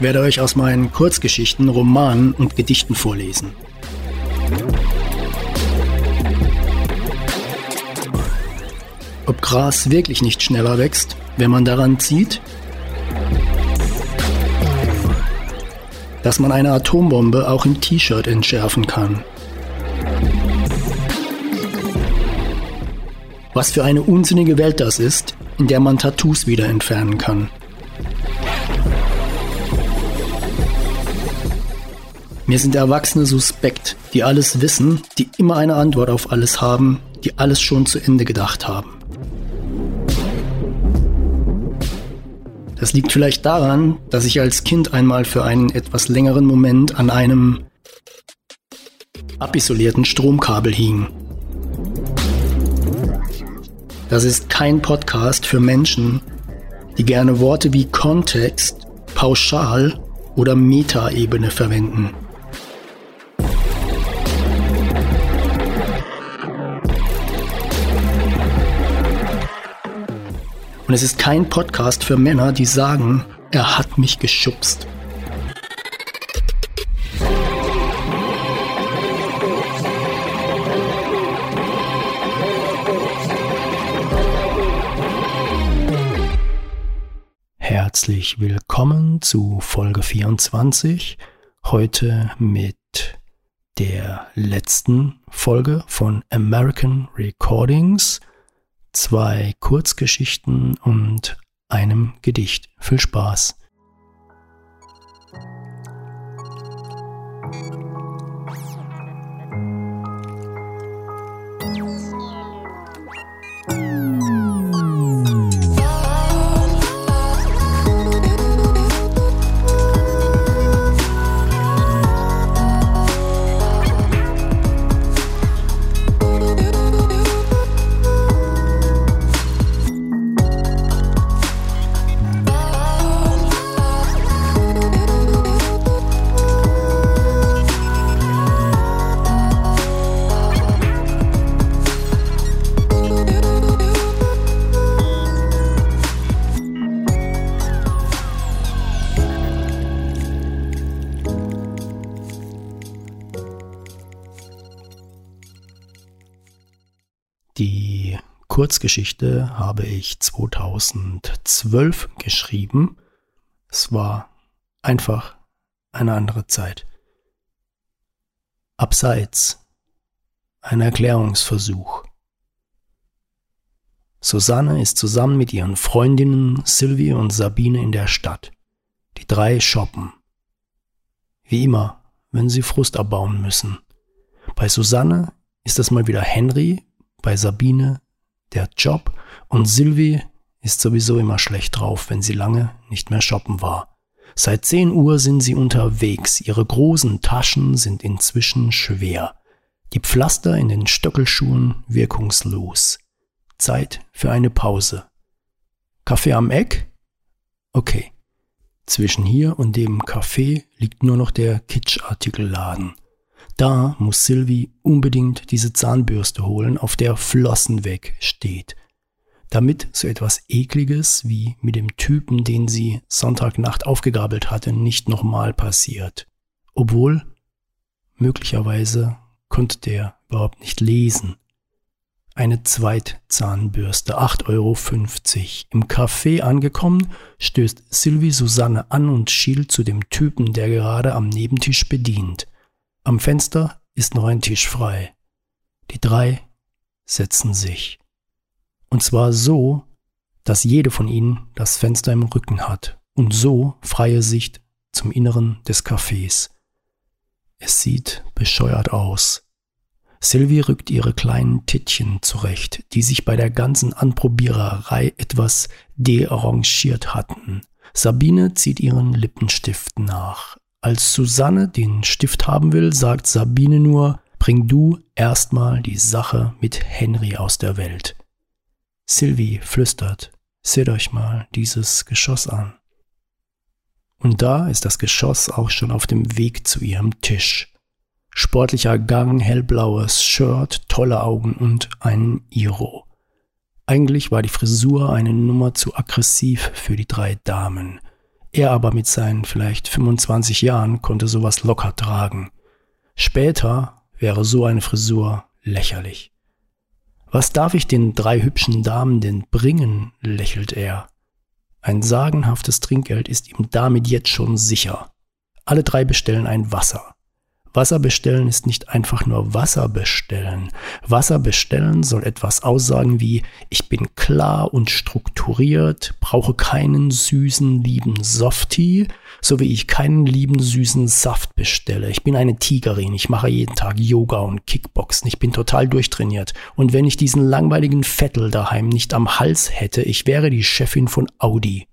Ich werde euch aus meinen Kurzgeschichten, Romanen und Gedichten vorlesen. Ob Gras wirklich nicht schneller wächst, wenn man daran zieht? Dass man eine Atombombe auch im T-Shirt entschärfen kann. Was für eine unsinnige Welt das ist, in der man Tattoos wieder entfernen kann. Mir sind Erwachsene suspekt, die alles wissen, die immer eine Antwort auf alles haben, die alles schon zu Ende gedacht haben. Das liegt vielleicht daran, dass ich als Kind einmal für einen etwas längeren Moment an einem abisolierten Stromkabel hing. Das ist kein Podcast für Menschen, die gerne Worte wie Kontext, Pauschal oder Metaebene verwenden. Und es ist kein Podcast für Männer, die sagen, er hat mich geschubst. Herzlich willkommen zu Folge 24. Heute mit der letzten Folge von American Recordings zwei Kurzgeschichten und einem Gedicht. Viel Spaß! Kurzgeschichte habe ich 2012 geschrieben. Es war einfach eine andere Zeit. Abseits. Ein Erklärungsversuch. Susanne ist zusammen mit ihren Freundinnen Sylvie und Sabine in der Stadt. Die drei shoppen. Wie immer, wenn sie Frust abbauen müssen. Bei Susanne ist es mal wieder Henry, bei Sabine der Job und Sylvie ist sowieso immer schlecht drauf, wenn sie lange nicht mehr shoppen war. Seit 10 Uhr sind sie unterwegs, ihre großen Taschen sind inzwischen schwer, die Pflaster in den Stöckelschuhen wirkungslos. Zeit für eine Pause. Kaffee am Eck? Okay. Zwischen hier und dem Café liegt nur noch der Kitschartikelladen. Da muss Sylvie unbedingt diese Zahnbürste holen, auf der Flossen weg steht. Damit so etwas Ekliges wie mit dem Typen, den sie Sonntagnacht aufgegabelt hatte, nicht nochmal passiert. Obwohl, möglicherweise konnte der überhaupt nicht lesen. Eine Zweitzahnbürste, 8,50 Euro. Im Café angekommen, stößt Sylvie Susanne an und schielt zu dem Typen, der gerade am Nebentisch bedient. Am Fenster ist noch ein Tisch frei. Die drei setzen sich. Und zwar so, dass jede von ihnen das Fenster im Rücken hat und so freie Sicht zum Inneren des Cafés. Es sieht bescheuert aus. Sylvie rückt ihre kleinen Tittchen zurecht, die sich bei der ganzen Anprobiererei etwas dearrangiert hatten. Sabine zieht ihren Lippenstift nach. Als Susanne den Stift haben will, sagt Sabine nur, bring du erstmal die Sache mit Henry aus der Welt. Sylvie flüstert, seht euch mal dieses Geschoss an. Und da ist das Geschoss auch schon auf dem Weg zu ihrem Tisch. Sportlicher Gang, hellblaues Shirt, tolle Augen und ein Iro. Eigentlich war die Frisur eine Nummer zu aggressiv für die drei Damen. Er aber mit seinen vielleicht 25 Jahren konnte sowas locker tragen. Später wäre so eine Frisur lächerlich. Was darf ich den drei hübschen Damen denn bringen? lächelt er. Ein sagenhaftes Trinkgeld ist ihm damit jetzt schon sicher. Alle drei bestellen ein Wasser. Wasser bestellen ist nicht einfach nur Wasser bestellen. Wasser bestellen soll etwas aussagen wie ich bin klar und strukturiert, brauche keinen süßen, lieben Softie, so wie ich keinen lieben, süßen Saft bestelle. Ich bin eine Tigerin, ich mache jeden Tag Yoga und Kickboxen, ich bin total durchtrainiert. Und wenn ich diesen langweiligen Vettel daheim nicht am Hals hätte, ich wäre die Chefin von Audi.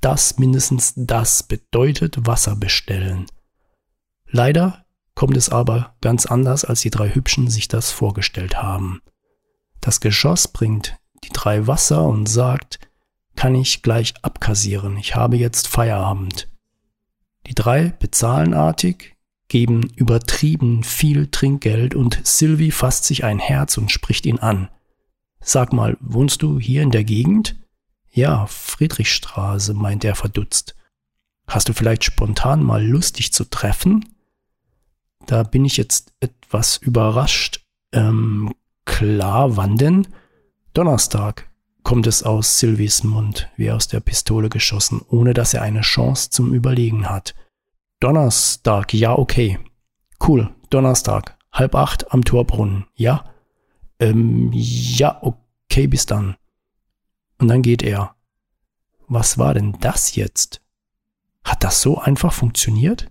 Das, mindestens das bedeutet Wasser bestellen. Leider kommt es aber ganz anders, als die drei Hübschen sich das vorgestellt haben. Das Geschoss bringt die drei Wasser und sagt, kann ich gleich abkassieren, ich habe jetzt Feierabend. Die drei bezahlen artig, geben übertrieben viel Trinkgeld und Sylvie fasst sich ein Herz und spricht ihn an. Sag mal, wohnst du hier in der Gegend? Ja, Friedrichstraße, meint er verdutzt. Hast du vielleicht spontan mal Lust, dich zu treffen? Da bin ich jetzt etwas überrascht. Ähm, klar, wann denn? Donnerstag kommt es aus Sylvies Mund, wie aus der Pistole geschossen, ohne dass er eine Chance zum Überlegen hat. Donnerstag, ja, okay. Cool, Donnerstag, halb acht am Torbrunnen, ja? Ähm, ja, okay, bis dann. Und dann geht er. Was war denn das jetzt? Hat das so einfach funktioniert?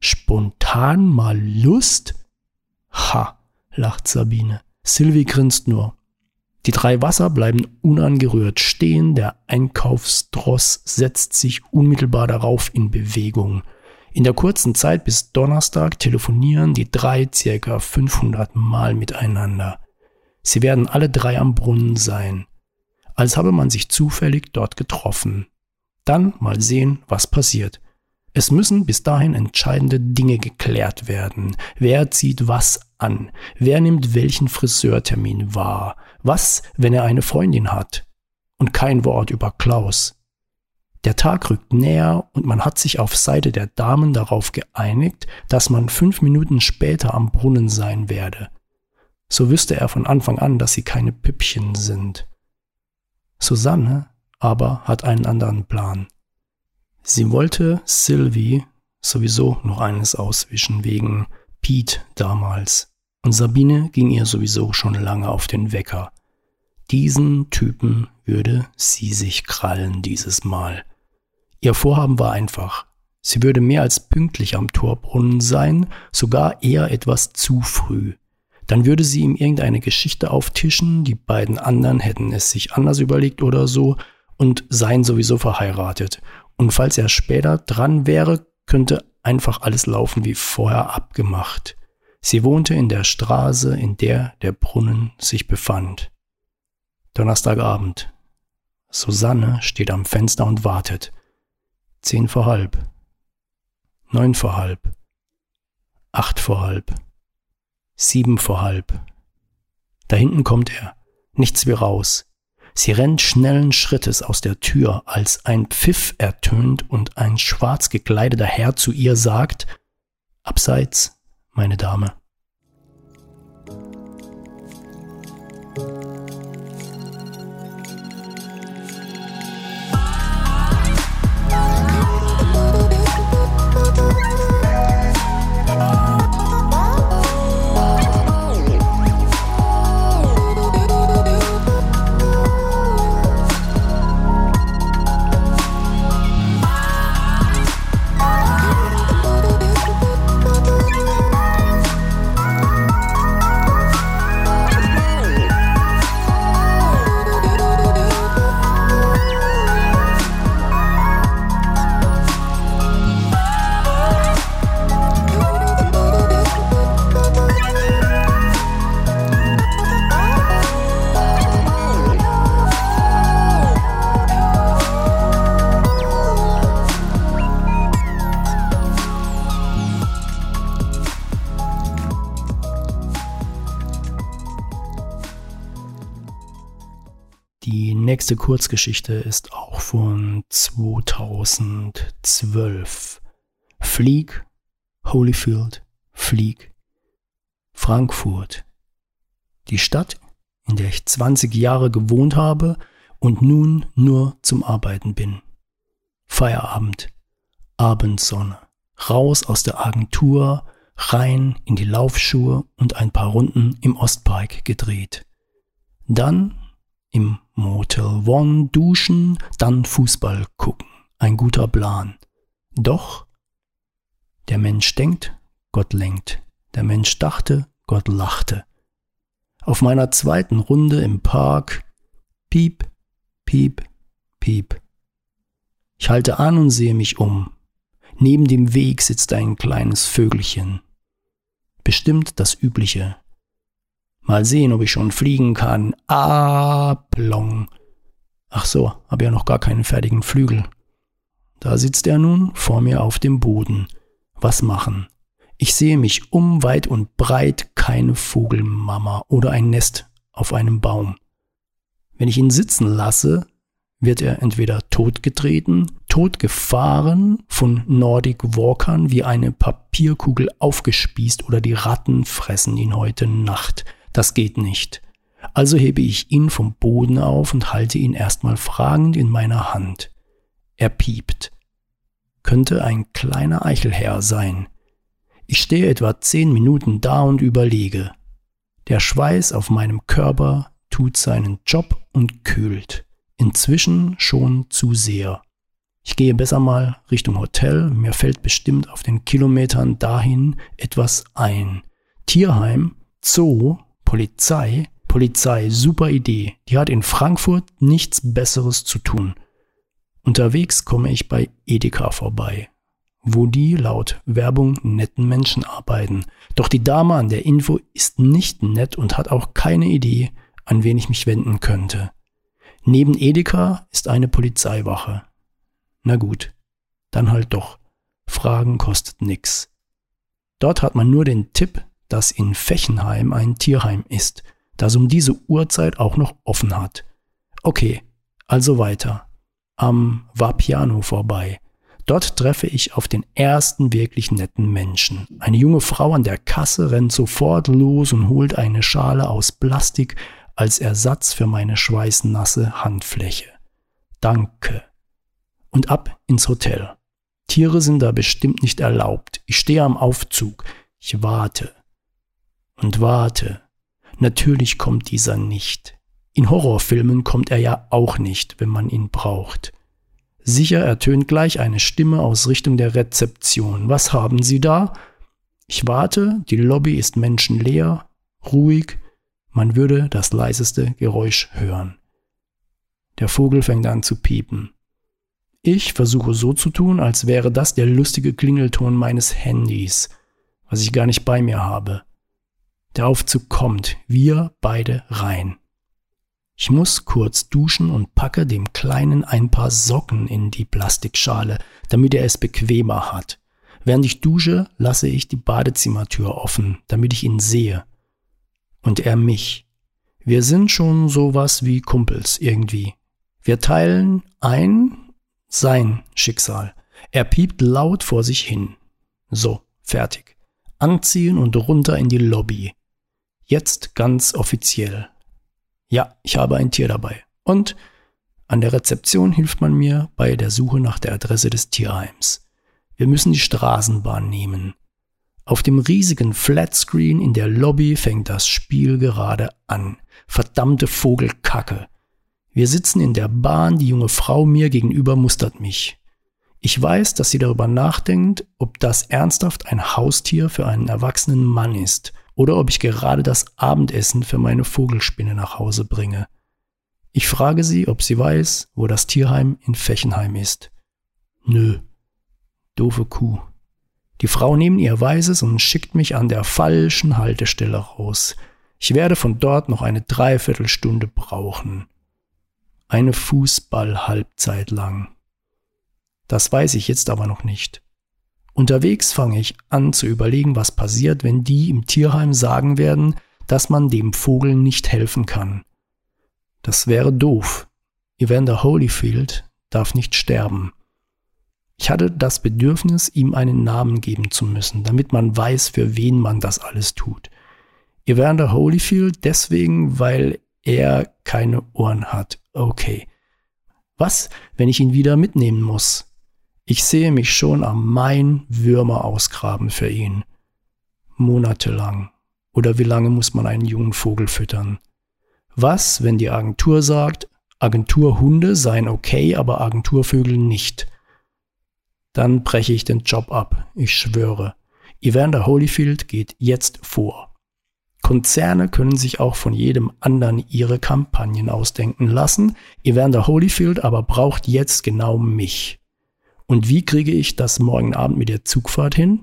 Spontan mal Lust? Ha, lacht Sabine. Sylvie grinst nur. Die drei Wasser bleiben unangerührt stehen, der Einkaufsdross setzt sich unmittelbar darauf in Bewegung. In der kurzen Zeit bis Donnerstag telefonieren die drei circa 500 Mal miteinander. Sie werden alle drei am Brunnen sein, als habe man sich zufällig dort getroffen. Dann mal sehen, was passiert. Es müssen bis dahin entscheidende Dinge geklärt werden. Wer zieht was an? Wer nimmt welchen Friseurtermin wahr? Was, wenn er eine Freundin hat? Und kein Wort über Klaus. Der Tag rückt näher und man hat sich auf Seite der Damen darauf geeinigt, dass man fünf Minuten später am Brunnen sein werde. So wüsste er von Anfang an, dass sie keine Püppchen sind. Susanne aber hat einen anderen Plan. Sie wollte Sylvie sowieso noch eines auswischen wegen Pete damals. Und Sabine ging ihr sowieso schon lange auf den Wecker. Diesen Typen würde sie sich krallen dieses Mal. Ihr Vorhaben war einfach. Sie würde mehr als pünktlich am Torbrunnen sein, sogar eher etwas zu früh. Dann würde sie ihm irgendeine Geschichte auftischen, die beiden anderen hätten es sich anders überlegt oder so und seien sowieso verheiratet. Und falls er später dran wäre, könnte einfach alles laufen wie vorher abgemacht. Sie wohnte in der Straße, in der der Brunnen sich befand. Donnerstagabend. Susanne steht am Fenster und wartet. Zehn vor halb. Neun vor halb. Acht vor halb. Sieben vor halb. Da hinten kommt er. Nichts wie raus. Sie rennt schnellen Schrittes aus der Tür, als ein Pfiff ertönt und ein schwarz gekleideter Herr zu ihr sagt Abseits, meine Dame. Nächste Kurzgeschichte ist auch von 2012. Flieg, Holyfield, Flieg, Frankfurt. Die Stadt, in der ich 20 Jahre gewohnt habe und nun nur zum Arbeiten bin. Feierabend, Abendsonne, raus aus der Agentur, rein in die Laufschuhe und ein paar Runden im Ostpark gedreht. Dann im Motel One duschen, dann Fußball gucken. Ein guter Plan. Doch der Mensch denkt, Gott lenkt. Der Mensch dachte, Gott lachte. Auf meiner zweiten Runde im Park piep, piep, piep. Ich halte an und sehe mich um. Neben dem Weg sitzt ein kleines Vögelchen. Bestimmt das Übliche. Mal sehen, ob ich schon fliegen kann. Ah. Ach so, habe ja noch gar keinen fertigen Flügel. Da sitzt er nun vor mir auf dem Boden. Was machen? Ich sehe mich um, weit und breit, keine Vogelmama oder ein Nest auf einem Baum. Wenn ich ihn sitzen lasse, wird er entweder totgetreten, totgefahren, von Nordic Walkern wie eine Papierkugel aufgespießt oder die Ratten fressen ihn heute Nacht. Das geht nicht. Also hebe ich ihn vom Boden auf und halte ihn erstmal fragend in meiner Hand. Er piept. Könnte ein kleiner Eichelherr sein. Ich stehe etwa zehn Minuten da und überlege. Der Schweiß auf meinem Körper tut seinen Job und kühlt. Inzwischen schon zu sehr. Ich gehe besser mal Richtung Hotel, mir fällt bestimmt auf den Kilometern dahin etwas ein. Tierheim, Zoo, Polizei, Polizei, super Idee. Die hat in Frankfurt nichts Besseres zu tun. Unterwegs komme ich bei Edeka vorbei, wo die laut Werbung netten Menschen arbeiten. Doch die Dame an der Info ist nicht nett und hat auch keine Idee, an wen ich mich wenden könnte. Neben Edeka ist eine Polizeiwache. Na gut, dann halt doch. Fragen kostet nix. Dort hat man nur den Tipp, dass in Fechenheim ein Tierheim ist, das um diese Uhrzeit auch noch offen hat. Okay, also weiter. Am Vapiano vorbei. Dort treffe ich auf den ersten wirklich netten Menschen. Eine junge Frau an der Kasse rennt sofort los und holt eine Schale aus Plastik als Ersatz für meine schweißnasse Handfläche. Danke. Und ab ins Hotel. Tiere sind da bestimmt nicht erlaubt. Ich stehe am Aufzug. Ich warte. Und warte. Natürlich kommt dieser nicht. In Horrorfilmen kommt er ja auch nicht, wenn man ihn braucht. Sicher ertönt gleich eine Stimme aus Richtung der Rezeption. Was haben Sie da? Ich warte, die Lobby ist menschenleer, ruhig, man würde das leiseste Geräusch hören. Der Vogel fängt an zu piepen. Ich versuche so zu tun, als wäre das der lustige Klingelton meines Handys, was ich gar nicht bei mir habe. Der Aufzug kommt, wir beide rein. Ich muss kurz duschen und packe dem Kleinen ein paar Socken in die Plastikschale, damit er es bequemer hat. Während ich dusche, lasse ich die Badezimmertür offen, damit ich ihn sehe und er mich. Wir sind schon sowas wie Kumpels irgendwie. Wir teilen ein sein Schicksal. Er piept laut vor sich hin. So, fertig. Anziehen und runter in die Lobby. Jetzt ganz offiziell. Ja, ich habe ein Tier dabei. Und an der Rezeption hilft man mir bei der Suche nach der Adresse des Tierheims. Wir müssen die Straßenbahn nehmen. Auf dem riesigen Flatscreen in der Lobby fängt das Spiel gerade an. Verdammte Vogelkacke. Wir sitzen in der Bahn, die junge Frau mir gegenüber mustert mich. Ich weiß, dass sie darüber nachdenkt, ob das ernsthaft ein Haustier für einen erwachsenen Mann ist oder ob ich gerade das Abendessen für meine Vogelspinne nach Hause bringe. Ich frage sie, ob sie weiß, wo das Tierheim in Fechenheim ist. Nö. Doofe Kuh. Die Frau nimmt ihr Weißes und schickt mich an der falschen Haltestelle raus. Ich werde von dort noch eine Dreiviertelstunde brauchen. Eine Fußball-Halbzeit lang. Das weiß ich jetzt aber noch nicht. Unterwegs fange ich an zu überlegen, was passiert, wenn die im Tierheim sagen werden, dass man dem Vogel nicht helfen kann. Das wäre doof. Evander Holyfield darf nicht sterben. Ich hatte das Bedürfnis, ihm einen Namen geben zu müssen, damit man weiß, für wen man das alles tut. Evander Holyfield deswegen, weil er keine Ohren hat. Okay. Was, wenn ich ihn wieder mitnehmen muss? Ich sehe mich schon am Main Würmer ausgraben für ihn. Monatelang. Oder wie lange muss man einen jungen Vogel füttern? Was, wenn die Agentur sagt, Agenturhunde seien okay, aber Agenturvögel nicht? dann breche ich den Job ab. Ich schwöre. Evander Holyfield geht jetzt vor. Konzerne können sich auch von jedem anderen ihre Kampagnen ausdenken lassen. Evander Holyfield aber braucht jetzt genau mich. Und wie kriege ich das morgen Abend mit der Zugfahrt hin?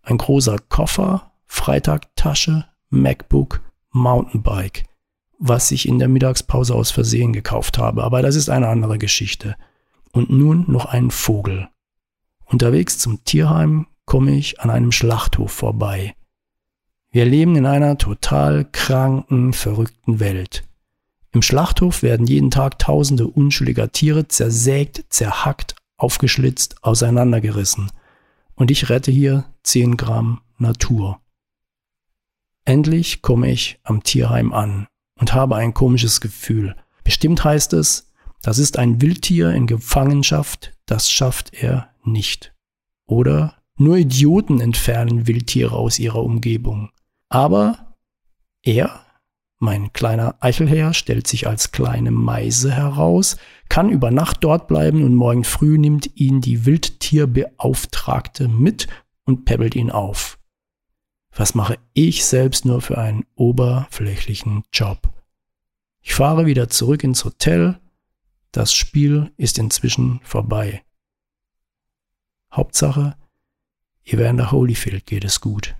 Ein großer Koffer, Freitagtasche, MacBook, Mountainbike, was ich in der Mittagspause aus Versehen gekauft habe, aber das ist eine andere Geschichte. Und nun noch ein Vogel. Unterwegs zum Tierheim komme ich an einem Schlachthof vorbei. Wir leben in einer total kranken, verrückten Welt. Im Schlachthof werden jeden Tag tausende unschuldiger Tiere zersägt, zerhackt, aufgeschlitzt, auseinandergerissen. Und ich rette hier 10 Gramm Natur. Endlich komme ich am Tierheim an und habe ein komisches Gefühl. Bestimmt heißt es, das ist ein Wildtier in Gefangenschaft, das schafft er nicht. Oder nur Idioten entfernen Wildtiere aus ihrer Umgebung. Aber er, mein kleiner Eichelherr, stellt sich als kleine Meise heraus, kann über Nacht dort bleiben und morgen früh nimmt ihn die Wildtierbeauftragte mit und pebbelt ihn auf. Was mache ich selbst nur für einen oberflächlichen Job? Ich fahre wieder zurück ins Hotel. Das Spiel ist inzwischen vorbei. Hauptsache, Evander Holyfield geht es gut.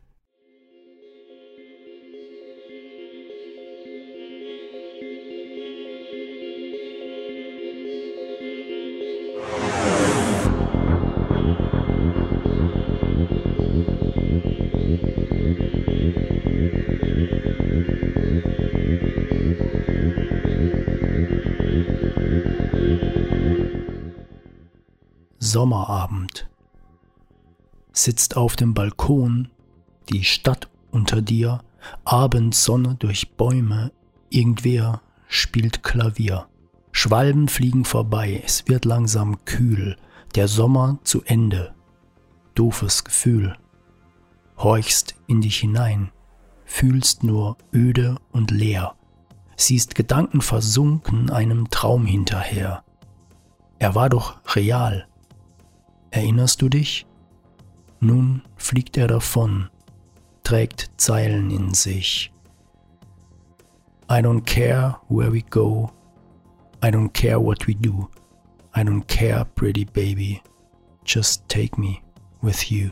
Sommerabend sitzt auf dem Balkon, die Stadt unter dir, Abendsonne durch Bäume, irgendwer spielt Klavier. Schwalben fliegen vorbei, es wird langsam kühl, der Sommer zu Ende. Doofes Gefühl. Horchst in dich hinein, fühlst nur öde und leer, siehst Gedanken versunken einem Traum hinterher. Er war doch real. Erinnerst du dich? Nun fliegt er davon, trägt Zeilen in sich. I don't care where we go. I don't care what we do. I don't care, pretty baby. Just take me with you.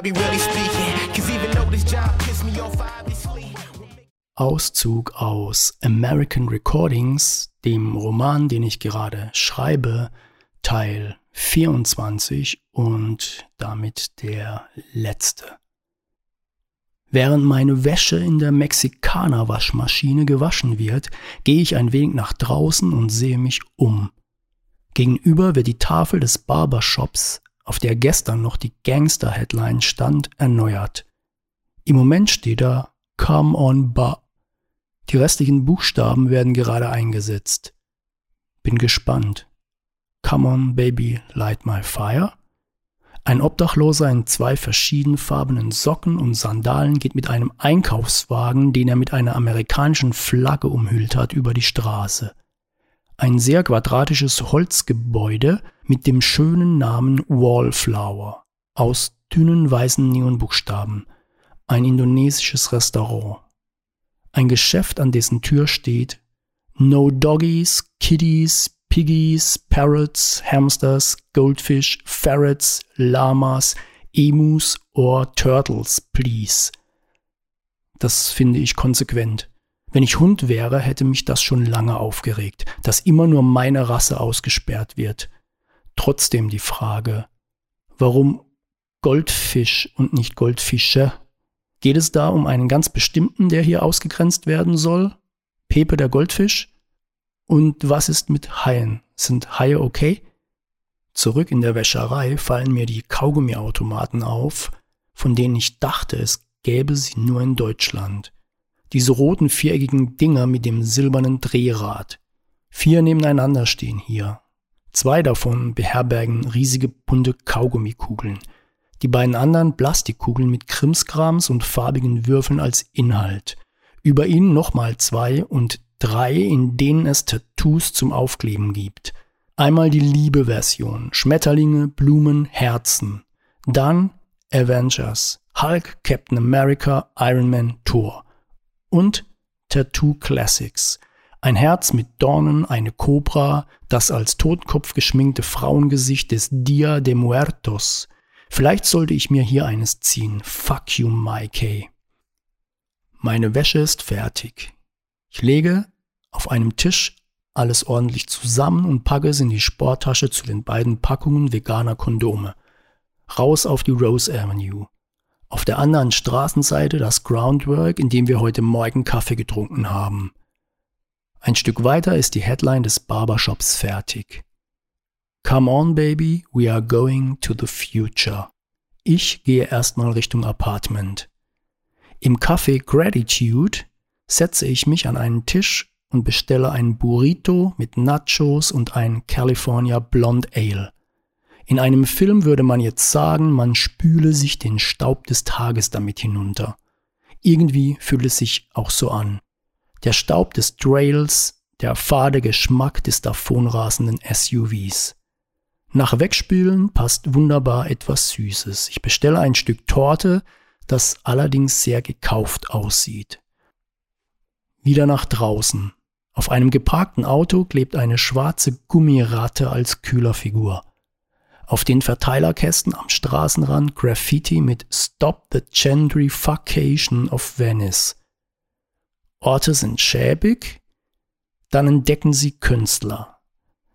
Be really speaking. Cause even though this job pissed me off, I be sleep. Auszug aus American Recordings, dem Roman, den ich gerade schreibe, Teil 24 und damit der letzte. Während meine Wäsche in der Mexikaner Waschmaschine gewaschen wird, gehe ich ein wenig nach draußen und sehe mich um. Gegenüber wird die Tafel des Barbershops auf der gestern noch die Gangster-Headline stand, erneuert. Im Moment steht da Come on Ba. Die restlichen Buchstaben werden gerade eingesetzt. Bin gespannt. Come on Baby, light my fire? Ein Obdachloser in zwei verschiedenfarbenen Socken und Sandalen geht mit einem Einkaufswagen, den er mit einer amerikanischen Flagge umhüllt hat, über die Straße. Ein sehr quadratisches Holzgebäude mit dem schönen Namen Wallflower aus dünnen weißen Neonbuchstaben. Ein indonesisches Restaurant. Ein Geschäft, an dessen Tür steht No Doggies, Kiddies, Piggies, Parrots, Hamsters, Goldfish, Ferrets, Lamas, Emus or Turtles, please. Das finde ich konsequent. Wenn ich Hund wäre, hätte mich das schon lange aufgeregt, dass immer nur meine Rasse ausgesperrt wird. Trotzdem die Frage, warum Goldfisch und nicht Goldfische? Geht es da um einen ganz bestimmten, der hier ausgegrenzt werden soll? Pepe der Goldfisch? Und was ist mit Haien? Sind Haie okay? Zurück in der Wäscherei fallen mir die Kaugummiautomaten auf, von denen ich dachte, es gäbe sie nur in Deutschland. Diese roten viereckigen Dinger mit dem silbernen Drehrad. Vier nebeneinander stehen hier. Zwei davon beherbergen riesige bunte Kaugummikugeln. Die beiden anderen Plastikkugeln mit Krimskrams und farbigen Würfeln als Inhalt. Über ihnen nochmal zwei und drei, in denen es Tattoos zum Aufkleben gibt. Einmal die Liebe-Version, Schmetterlinge, Blumen, Herzen. Dann Avengers, Hulk, Captain America, Iron Man, Thor. Und Tattoo Classics. Ein Herz mit Dornen, eine Kobra, das als Totkopf geschminkte Frauengesicht des Dia de Muertos. Vielleicht sollte ich mir hier eines ziehen. Fuck you, Mikey. Meine Wäsche ist fertig. Ich lege auf einem Tisch alles ordentlich zusammen und packe es in die Sporttasche zu den beiden Packungen veganer Kondome. Raus auf die Rose Avenue. Auf der anderen Straßenseite das Groundwork, in dem wir heute Morgen Kaffee getrunken haben. Ein Stück weiter ist die Headline des Barbershops fertig. Come on, baby, we are going to the future. Ich gehe erstmal Richtung Apartment. Im Café Gratitude setze ich mich an einen Tisch und bestelle einen Burrito mit Nachos und ein California Blonde Ale. In einem Film würde man jetzt sagen, man spüle sich den Staub des Tages damit hinunter. Irgendwie fühlt es sich auch so an. Der Staub des Trails, der fade Geschmack des davonrasenden SUVs. Nach Wegspülen passt wunderbar etwas Süßes. Ich bestelle ein Stück Torte, das allerdings sehr gekauft aussieht wieder nach draußen. Auf einem geparkten Auto klebt eine schwarze Gummiratte als Kühlerfigur. Auf den Verteilerkästen am Straßenrand Graffiti mit Stop the Gentrification of Venice. Orte sind schäbig, dann entdecken sie Künstler.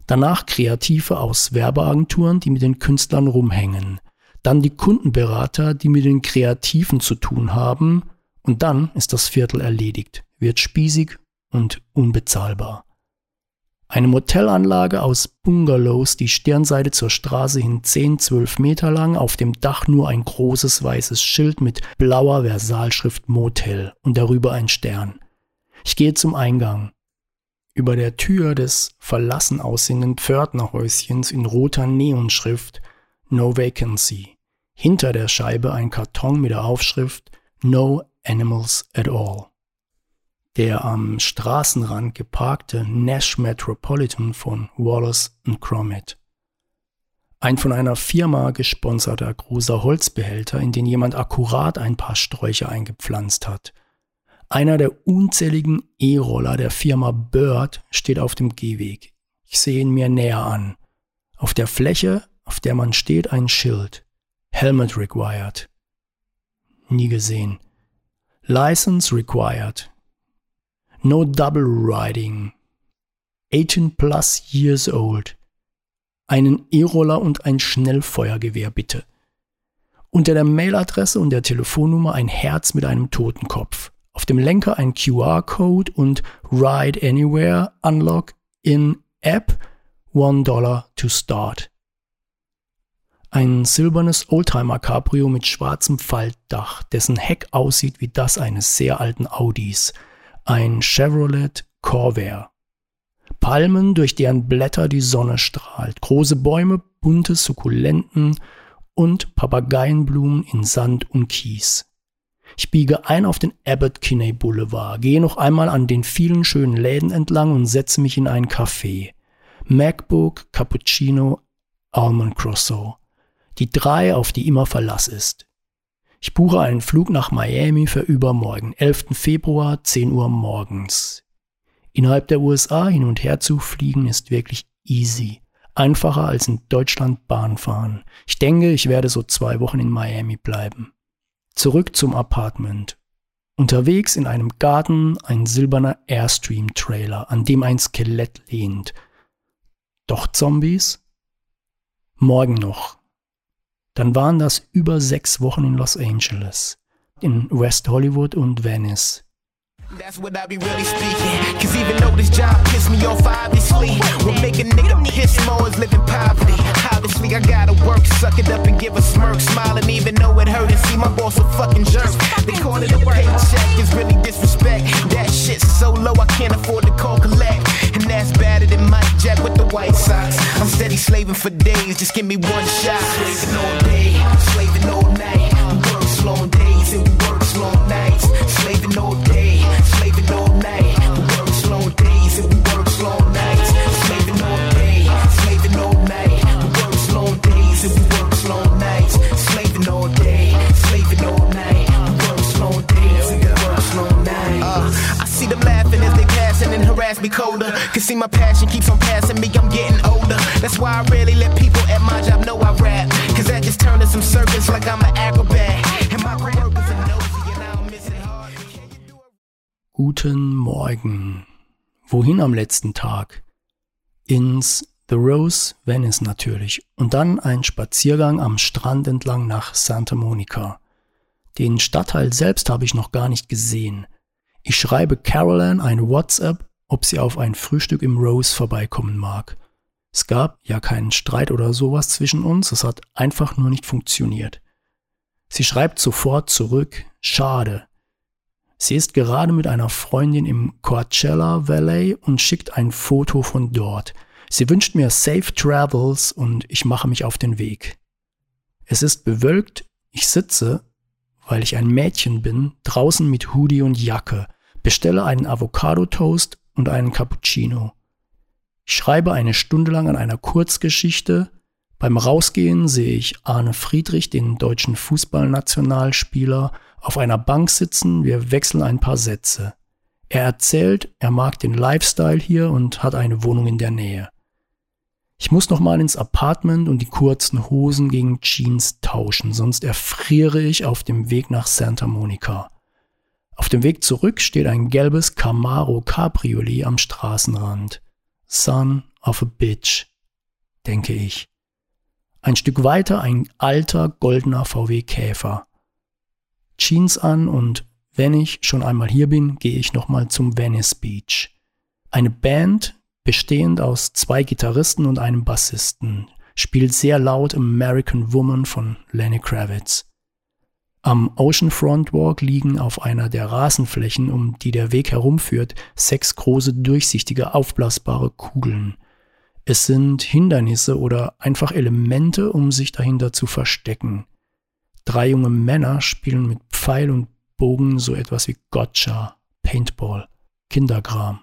Danach Kreative aus Werbeagenturen, die mit den Künstlern rumhängen. Dann die Kundenberater, die mit den Kreativen zu tun haben. Und dann ist das Viertel erledigt wird spießig und unbezahlbar. Eine Motellanlage aus Bungalows, die Stirnseite zur Straße hin 10, 12 Meter lang, auf dem Dach nur ein großes weißes Schild mit blauer Versalschrift Motel und darüber ein Stern. Ich gehe zum Eingang. Über der Tür des verlassen aussehenden Pförtnerhäuschens in roter Neonschrift No Vacancy. Hinter der Scheibe ein Karton mit der Aufschrift No Animals at All der am Straßenrand geparkte Nash Metropolitan von Wallace Gromit. Ein von einer Firma gesponserter großer Holzbehälter, in den jemand akkurat ein paar Sträucher eingepflanzt hat. Einer der unzähligen E-Roller der Firma Bird steht auf dem Gehweg. Ich sehe ihn mir näher an. Auf der Fläche, auf der man steht, ein Schild. Helmet required. Nie gesehen. License required No double riding. 18 plus years old. Einen E-Roller und ein Schnellfeuergewehr bitte. Unter der Mailadresse und der Telefonnummer ein Herz mit einem Totenkopf. Auf dem Lenker ein QR-Code und Ride Anywhere Unlock in App One Dollar to start. Ein silbernes Oldtimer Cabrio mit schwarzem Faltdach, dessen Heck aussieht wie das eines sehr alten Audis. Ein Chevrolet Corvair. Palmen, durch deren Blätter die Sonne strahlt. Große Bäume, bunte Sukkulenten und Papageienblumen in Sand und Kies. Ich biege ein auf den Abbott Kinney Boulevard, gehe noch einmal an den vielen schönen Läden entlang und setze mich in ein Café. MacBook, Cappuccino, Almond Croissant. Die drei, auf die immer Verlass ist. Ich buche einen Flug nach Miami für übermorgen, 11. Februar, 10 Uhr morgens. Innerhalb der USA hin und her zu fliegen ist wirklich easy. Einfacher als in Deutschland Bahn fahren. Ich denke, ich werde so zwei Wochen in Miami bleiben. Zurück zum Apartment. Unterwegs in einem Garten ein silberner Airstream-Trailer, an dem ein Skelett lehnt. Doch Zombies? Morgen noch. Dann waren das über sechs Wochen in Los Angeles, in West Hollywood und Venice. That's what I be really speaking. Cause even though this job pissed me off, obviously, what make a nigga piss more is living poverty. Obviously, I gotta work, suck it up and give a smirk, smiling even though it hurt and see my boss a fucking jerk. They call it a paycheck, it's really disrespect. That shit's so low, I can't afford to call collect. And that's better than Mike Jack with the White Sox. I'm steady slaving for days, just give me Wohin am letzten Tag? Ins The Rose, Venice natürlich. Und dann ein Spaziergang am Strand entlang nach Santa Monica. Den Stadtteil selbst habe ich noch gar nicht gesehen. Ich schreibe Caroline eine WhatsApp, ob sie auf ein Frühstück im Rose vorbeikommen mag. Es gab ja keinen Streit oder sowas zwischen uns, es hat einfach nur nicht funktioniert. Sie schreibt sofort zurück, schade, Sie ist gerade mit einer Freundin im Coachella Valley und schickt ein Foto von dort. Sie wünscht mir Safe Travels und ich mache mich auf den Weg. Es ist bewölkt, ich sitze, weil ich ein Mädchen bin, draußen mit Hoodie und Jacke, bestelle einen Avocado-Toast und einen Cappuccino. Ich schreibe eine Stunde lang an einer Kurzgeschichte. Beim Rausgehen sehe ich Arne Friedrich, den deutschen Fußballnationalspieler, auf einer Bank sitzen, wir wechseln ein paar Sätze. Er erzählt, er mag den Lifestyle hier und hat eine Wohnung in der Nähe. Ich muss noch mal ins Apartment und die kurzen Hosen gegen Jeans tauschen, sonst erfriere ich auf dem Weg nach Santa Monica. Auf dem Weg zurück steht ein gelbes Camaro Cabriolet am Straßenrand. Son of a bitch, denke ich. Ein Stück weiter ein alter goldener VW Käfer. Jeans an und wenn ich schon einmal hier bin, gehe ich nochmal zum Venice Beach. Eine Band, bestehend aus zwei Gitarristen und einem Bassisten, spielt sehr laut American Woman von Lenny Kravitz. Am Oceanfront Walk liegen auf einer der Rasenflächen, um die der Weg herumführt, sechs große durchsichtige aufblasbare Kugeln. Es sind Hindernisse oder einfach Elemente, um sich dahinter zu verstecken. Drei junge Männer spielen mit Pfeil und Bogen so etwas wie Gotcha, Paintball, Kinderkram.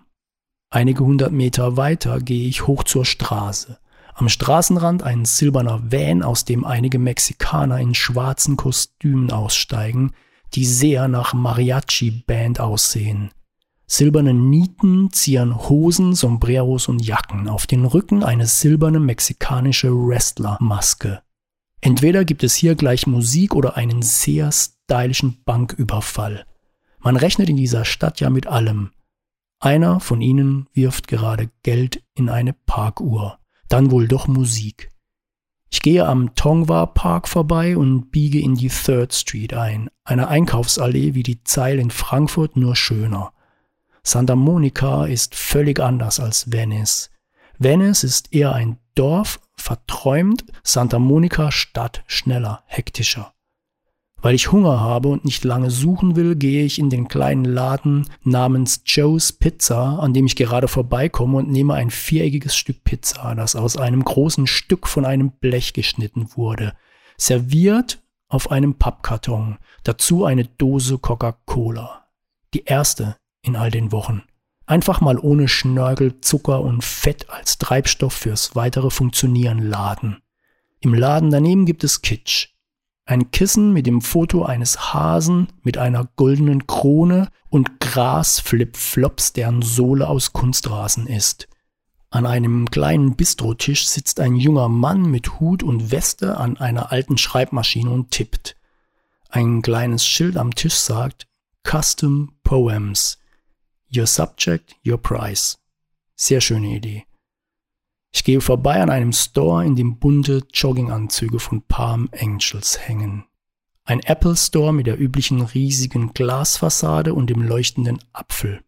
Einige hundert Meter weiter gehe ich hoch zur Straße. Am Straßenrand ein silberner Van, aus dem einige Mexikaner in schwarzen Kostümen aussteigen, die sehr nach Mariachi-Band aussehen. Silberne Nieten zieren Hosen, Sombreros und Jacken, auf den Rücken eine silberne mexikanische Wrestlermaske. Entweder gibt es hier gleich Musik oder einen sehr stylischen Banküberfall. Man rechnet in dieser Stadt ja mit allem. Einer von ihnen wirft gerade Geld in eine Parkuhr. Dann wohl doch Musik. Ich gehe am Tongwa Park vorbei und biege in die Third Street ein, eine Einkaufsallee wie die Zeil in Frankfurt, nur schöner. Santa Monica ist völlig anders als Venice. Venice ist eher ein Dorf, verträumt, Santa Monica Stadt, schneller, hektischer. Weil ich Hunger habe und nicht lange suchen will, gehe ich in den kleinen Laden namens Joe's Pizza, an dem ich gerade vorbeikomme und nehme ein viereckiges Stück Pizza, das aus einem großen Stück von einem Blech geschnitten wurde, serviert auf einem Pappkarton, dazu eine Dose Coca-Cola. Die erste in all den Wochen. Einfach mal ohne Schnörkel, Zucker und Fett als Treibstoff fürs weitere Funktionieren laden. Im Laden daneben gibt es Kitsch. Ein Kissen mit dem Foto eines Hasen mit einer goldenen Krone und Gras-Flipflops, deren Sohle aus Kunstrasen ist. An einem kleinen Bistrotisch sitzt ein junger Mann mit Hut und Weste an einer alten Schreibmaschine und tippt. Ein kleines Schild am Tisch sagt Custom Poems. Your subject, your price. Sehr schöne Idee. Ich gehe vorbei an einem Store, in dem bunte Jogginganzüge von Palm Angels hängen. Ein Apple Store mit der üblichen riesigen Glasfassade und dem leuchtenden Apfel.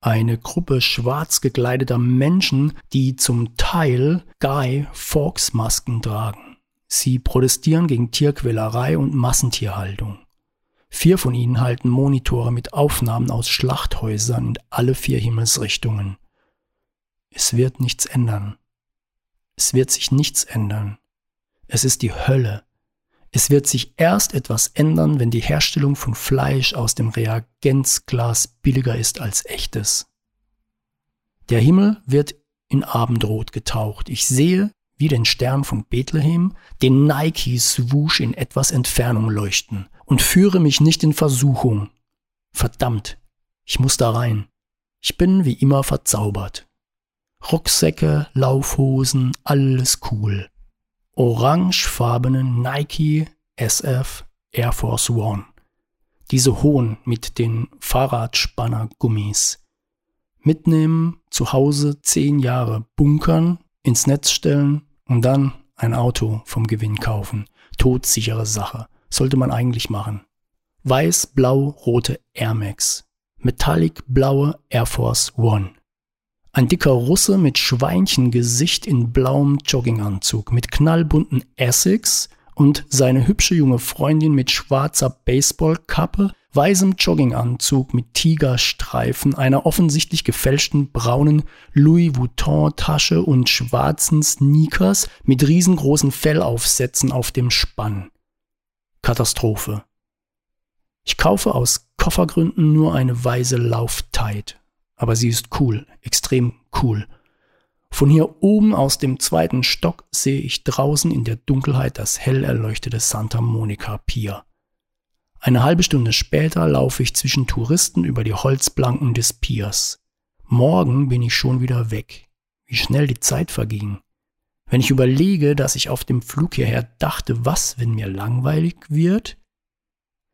Eine Gruppe schwarz gekleideter Menschen, die zum Teil Guy Fawkes Masken tragen. Sie protestieren gegen Tierquälerei und Massentierhaltung. Vier von ihnen halten Monitore mit Aufnahmen aus Schlachthäusern in alle vier Himmelsrichtungen. Es wird nichts ändern. Es wird sich nichts ändern. Es ist die Hölle. Es wird sich erst etwas ändern, wenn die Herstellung von Fleisch aus dem Reagenzglas billiger ist als echtes. Der Himmel wird in Abendrot getaucht. Ich sehe, wie den Stern von Bethlehem, den Nike-Swoosh in etwas Entfernung leuchten und führe mich nicht in Versuchung. Verdammt, ich muss da rein. Ich bin wie immer verzaubert. Rucksäcke, Laufhosen, alles cool. Orangefarbene Nike SF Air Force One. Diese hohen mit den Fahrradspannergummis. Mitnehmen, zu Hause zehn Jahre bunkern, ins Netz stellen und dann ein Auto vom Gewinn kaufen. Todsichere Sache. Sollte man eigentlich machen. Weiß-blau-rote Air Max. Metallic blaue Air Force One. Ein dicker Russe mit Schweinchengesicht in blauem Jogginganzug, mit knallbunten Essex und seine hübsche junge Freundin mit schwarzer Baseballkappe, weißem Jogginganzug mit Tigerstreifen, einer offensichtlich gefälschten braunen Louis Vuitton-Tasche und schwarzen Sneakers mit riesengroßen Fellaufsätzen auf dem Spann. Katastrophe. Ich kaufe aus Koffergründen nur eine weiße Lauftide aber sie ist cool, extrem cool. Von hier oben aus dem zweiten Stock sehe ich draußen in der Dunkelheit das hell erleuchtete Santa Monica Pier. Eine halbe Stunde später laufe ich zwischen Touristen über die Holzplanken des Piers. Morgen bin ich schon wieder weg. Wie schnell die Zeit verging. Wenn ich überlege, dass ich auf dem Flug hierher dachte, was, wenn mir langweilig wird?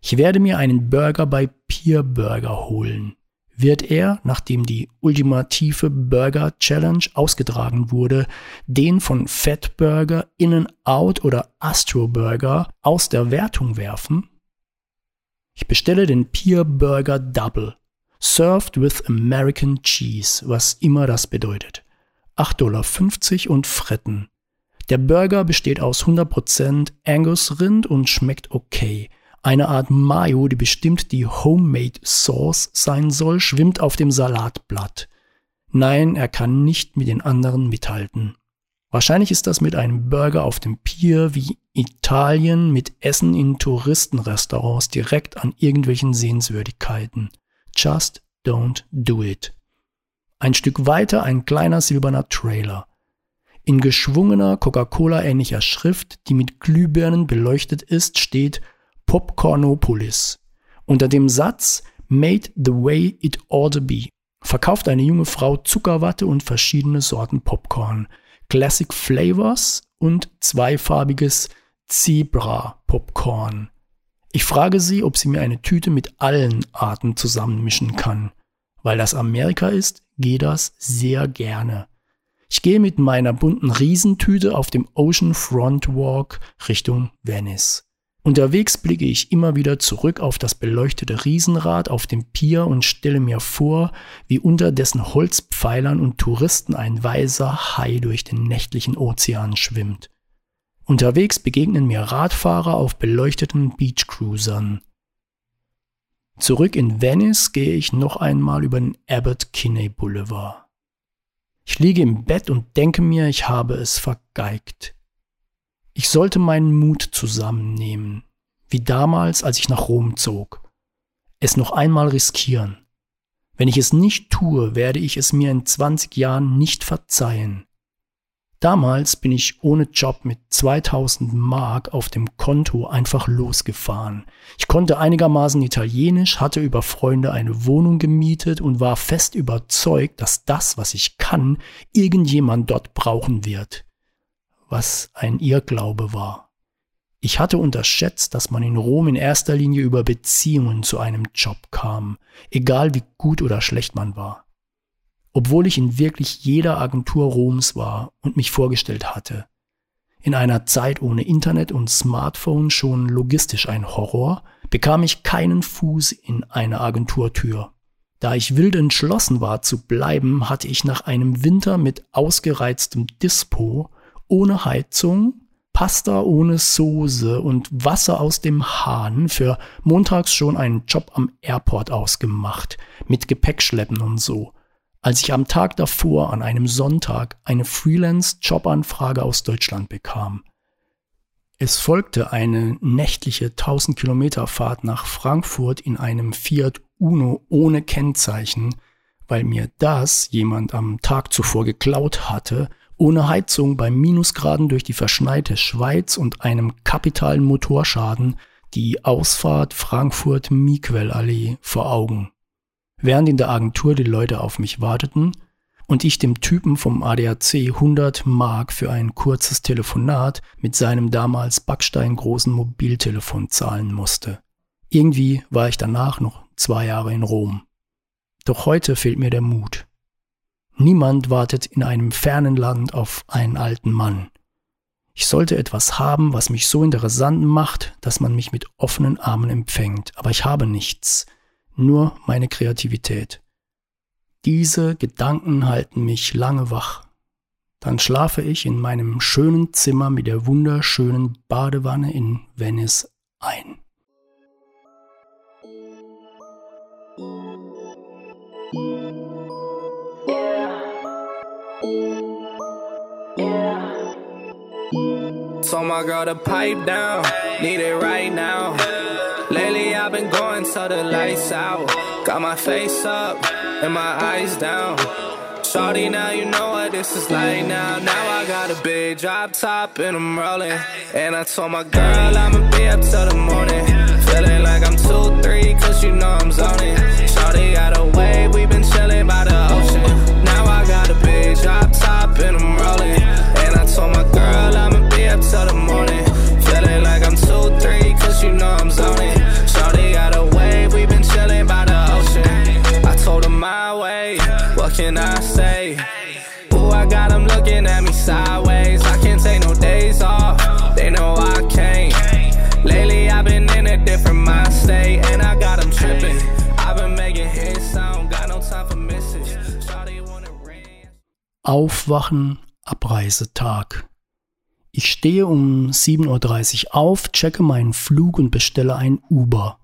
Ich werde mir einen Burger bei Pier Burger holen wird er, nachdem die ultimative Burger Challenge ausgetragen wurde, den von Fatburger, In-N-Out oder Astro Burger aus der Wertung werfen? Ich bestelle den Pier Burger Double, served with American Cheese, was immer das bedeutet. 8,50 Dollar und Fretten. Der Burger besteht aus 100% Angus Rind und schmeckt okay. Eine Art Mayo, die bestimmt die Homemade Sauce sein soll, schwimmt auf dem Salatblatt. Nein, er kann nicht mit den anderen mithalten. Wahrscheinlich ist das mit einem Burger auf dem Pier wie Italien mit Essen in Touristenrestaurants direkt an irgendwelchen Sehenswürdigkeiten. Just don't do it. Ein Stück weiter ein kleiner silberner Trailer. In geschwungener Coca-Cola ähnlicher Schrift, die mit Glühbirnen beleuchtet ist, steht Popcornopolis. Unter dem Satz Made the way it ought to be verkauft eine junge Frau Zuckerwatte und verschiedene Sorten Popcorn, Classic Flavors und zweifarbiges Zebra Popcorn. Ich frage sie, ob sie mir eine Tüte mit allen Arten zusammenmischen kann. Weil das Amerika ist, gehe das sehr gerne. Ich gehe mit meiner bunten Riesentüte auf dem Ocean Front Walk Richtung Venice. Unterwegs blicke ich immer wieder zurück auf das beleuchtete Riesenrad auf dem Pier und stelle mir vor, wie unter dessen Holzpfeilern und Touristen ein weißer Hai durch den nächtlichen Ozean schwimmt. Unterwegs begegnen mir Radfahrer auf beleuchteten Beachcruisern. Zurück in Venice gehe ich noch einmal über den Abbott Kinney Boulevard. Ich liege im Bett und denke mir, ich habe es vergeigt. Ich sollte meinen Mut zusammennehmen, wie damals, als ich nach Rom zog. Es noch einmal riskieren. Wenn ich es nicht tue, werde ich es mir in 20 Jahren nicht verzeihen. Damals bin ich ohne Job mit 2000 Mark auf dem Konto einfach losgefahren. Ich konnte einigermaßen Italienisch, hatte über Freunde eine Wohnung gemietet und war fest überzeugt, dass das, was ich kann, irgendjemand dort brauchen wird. Was ein Irrglaube war. Ich hatte unterschätzt, dass man in Rom in erster Linie über Beziehungen zu einem Job kam, egal wie gut oder schlecht man war obwohl ich in wirklich jeder Agentur Roms war und mich vorgestellt hatte. In einer Zeit ohne Internet und Smartphone schon logistisch ein Horror, bekam ich keinen Fuß in eine Agenturtür. Da ich wild entschlossen war zu bleiben, hatte ich nach einem Winter mit ausgereiztem Dispo, ohne Heizung, Pasta ohne Soße und Wasser aus dem Hahn für montags schon einen Job am Airport ausgemacht, mit Gepäckschleppen und so als ich am Tag davor an einem Sonntag eine Freelance-Jobanfrage aus Deutschland bekam. Es folgte eine nächtliche 1000 Kilometer Fahrt nach Frankfurt in einem Fiat Uno ohne Kennzeichen, weil mir das jemand am Tag zuvor geklaut hatte, ohne Heizung bei Minusgraden durch die verschneite Schweiz und einem kapitalen Motorschaden die Ausfahrt Frankfurt-Miquel-Allee vor Augen. Während in der Agentur die Leute auf mich warteten und ich dem Typen vom ADAC 100 Mark für ein kurzes Telefonat mit seinem damals backsteingroßen Mobiltelefon zahlen musste. Irgendwie war ich danach noch zwei Jahre in Rom. Doch heute fehlt mir der Mut. Niemand wartet in einem fernen Land auf einen alten Mann. Ich sollte etwas haben, was mich so interessant macht, dass man mich mit offenen Armen empfängt, aber ich habe nichts nur meine Kreativität. Diese Gedanken halten mich lange wach. Dann schlafe ich in meinem schönen Zimmer mit der wunderschönen Badewanne in Venice ein. So my girl to pipe down, need it right now. Lately I've been going till the lights out. Got my face up and my eyes down. Shorty, now you know what this is like now. Now I got a big drop top and I'm rolling. And I told my girl I'ma be up till the morning. Feeling like I'm 2-3 cause you know I'm zoning. Shorty got wave, we been chilling by the ocean been around Aufwachen, Abreisetag. Ich stehe um 7.30 Uhr auf, checke meinen Flug und bestelle ein Uber.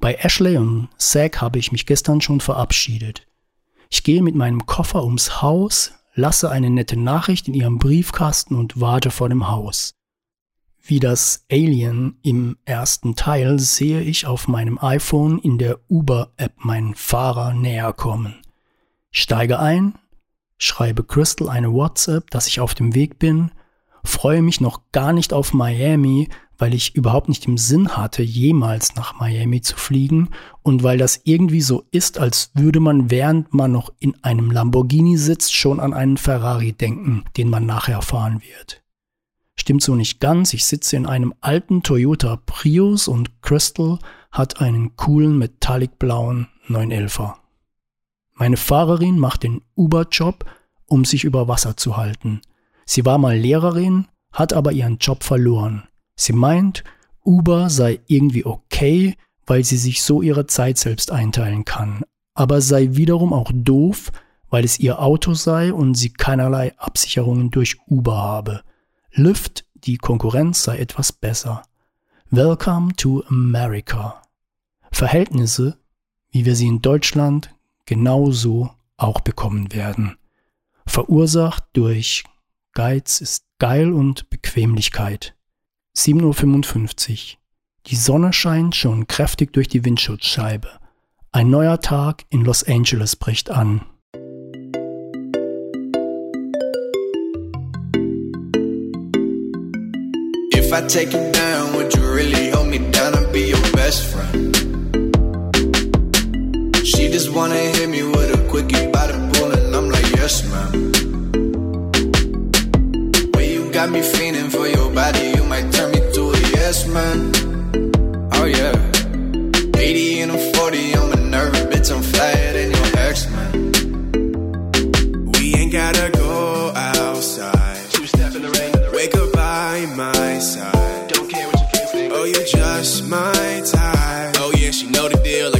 Bei Ashley und Zack habe ich mich gestern schon verabschiedet. Ich gehe mit meinem Koffer ums Haus, lasse eine nette Nachricht in ihrem Briefkasten und warte vor dem Haus. Wie das Alien im ersten Teil sehe ich auf meinem iPhone in der Uber-App meinen Fahrer näher kommen. Steige ein, schreibe Crystal eine WhatsApp, dass ich auf dem Weg bin, freue mich noch gar nicht auf Miami, weil ich überhaupt nicht im Sinn hatte, jemals nach Miami zu fliegen und weil das irgendwie so ist, als würde man, während man noch in einem Lamborghini sitzt, schon an einen Ferrari denken, den man nachher fahren wird. Stimmt so nicht ganz, ich sitze in einem alten Toyota Prius und Crystal hat einen coolen metallic blauen 911er. Meine Fahrerin macht den Uber-Job, um sich über Wasser zu halten. Sie war mal Lehrerin, hat aber ihren Job verloren. Sie meint, Uber sei irgendwie okay, weil sie sich so ihre Zeit selbst einteilen kann, aber sei wiederum auch doof, weil es ihr Auto sei und sie keinerlei Absicherungen durch Uber habe. Lyft, die Konkurrenz sei etwas besser. Welcome to America. Verhältnisse, wie wir sie in Deutschland genauso auch bekommen werden. Verursacht durch Geiz ist geil und Bequemlichkeit. 7.55 Uhr. Die Sonne scheint schon kräftig durch die Windschutzscheibe. Ein neuer Tag in Los Angeles bricht an. If I take you down, would you really hold me down and be your best friend? She just wanna hit me with a quickie by the pool, and I'm like, yes, ma'am. Way you got me feeling for your body, you might turn me to a yes, man. Oh, yeah. 80 and I'm 40, I'm a nervous bitch, I'm flyer than your ex, man. We ain't gotta go outside. Two step in the rain, wake up by my side. Don't care what you say. Oh, you just my type. Oh, yeah, she know the deal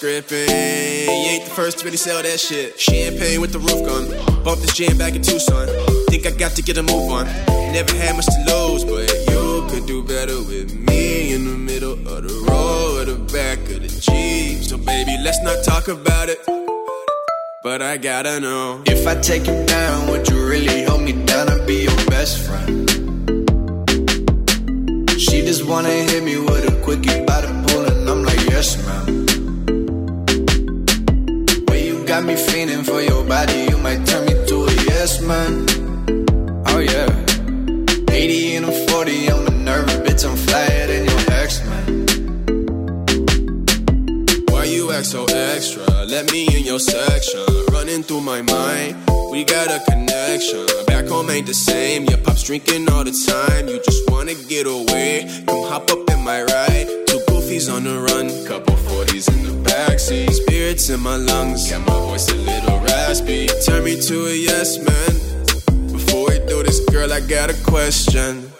scripting. You ain't the first to really sell that shit. Champagne with the roof gun. Bought this jam back in Tucson. Think I got to get a move on. Never had much to lose, but you could do better with me in the middle of the road, or the back of the Jeep. So, baby, let's not talk about it. But I gotta know if I take you down, would you really hold me down and be your best friend? She just wanna hit me with a quickie by the pool, and I'm like, yes, ma'am. Got me feeling for your body, you might turn me to a yes, man. Oh, yeah. 80 and I'm 40, I'm a nervous bitch, I'm flyer than your ex, man. Why you act so extra? Let me in your section. Running through my mind, we got a connection. Back home ain't the same. Your pop's drinking all the time. You just wanna get away. Come hop up in my ride. Goofies on the run, couple 40s in the backseat. Spirits in my lungs, got my voice a little raspy. Turn me to a yes man. Before we do this, girl, I got a question.